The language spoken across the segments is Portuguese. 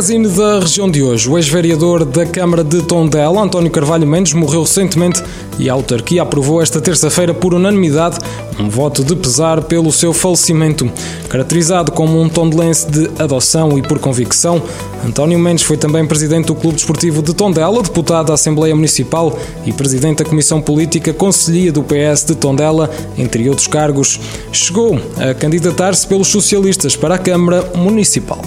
Magazine da região de hoje, o ex-vereador da Câmara de Tondela, António Carvalho Mendes, morreu recentemente e a autarquia aprovou esta terça-feira por unanimidade um voto de pesar pelo seu falecimento. Caracterizado como um tondelense de adoção e por convicção, António Mendes foi também presidente do Clube Desportivo de Tondela, deputado da Assembleia Municipal e presidente da Comissão Política Conselhia do PS de Tondela, entre outros cargos. Chegou a candidatar-se pelos socialistas para a Câmara Municipal.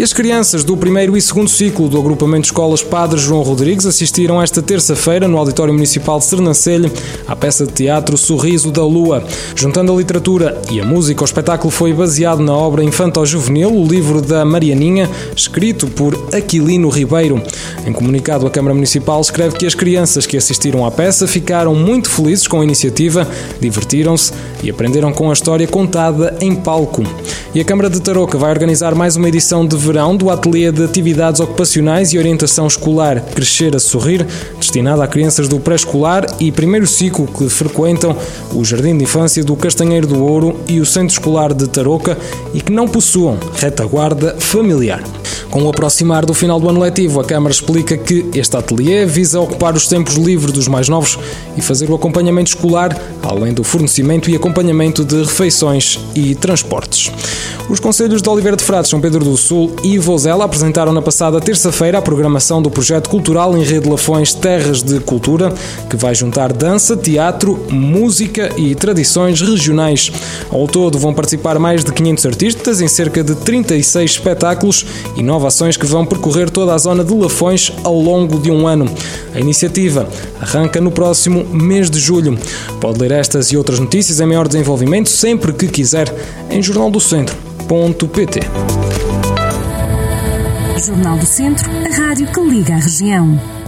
E as crianças do primeiro e segundo ciclo do agrupamento de escolas Padre João Rodrigues assistiram esta terça-feira no Auditório Municipal de Sernancelho à peça de teatro Sorriso da Lua. Juntando a literatura e a música, o espetáculo foi baseado na obra Infanto-Juvenil, o livro da Marianinha, escrito por Aquilino Ribeiro. Em comunicado, a Câmara Municipal escreve que as crianças que assistiram à peça ficaram muito felizes com a iniciativa, divertiram-se e aprenderam com a história contada em palco. E a Câmara de Tarouca vai organizar mais uma edição de verão do Ateliê de Atividades Ocupacionais e Orientação Escolar Crescer a Sorrir, destinado a crianças do pré-escolar e primeiro ciclo que frequentam o Jardim de Infância do Castanheiro do Ouro e o Centro Escolar de Tarouca e que não possuam retaguarda familiar. Com o aproximar do final do ano letivo, a Câmara explica que este ateliê visa ocupar os tempos livres dos mais novos e fazer o acompanhamento escolar, além do fornecimento e acompanhamento de refeições e transportes. Os Conselhos de Oliveira de Frades, São Pedro do Sul e Vozela apresentaram na passada terça-feira a programação do projeto cultural em Rede Lafões Terras de Cultura, que vai juntar dança, teatro, música e tradições regionais. Ao todo vão participar mais de 500 artistas em cerca de 36 espetáculos e inovações que vão percorrer toda a zona de Lafões ao longo de um ano. A iniciativa arranca no próximo mês de julho. Pode ler estas e outras notícias em maior desenvolvimento sempre que quiser em jornaldocentro.pt. Jornal do Centro, a rádio que liga a região.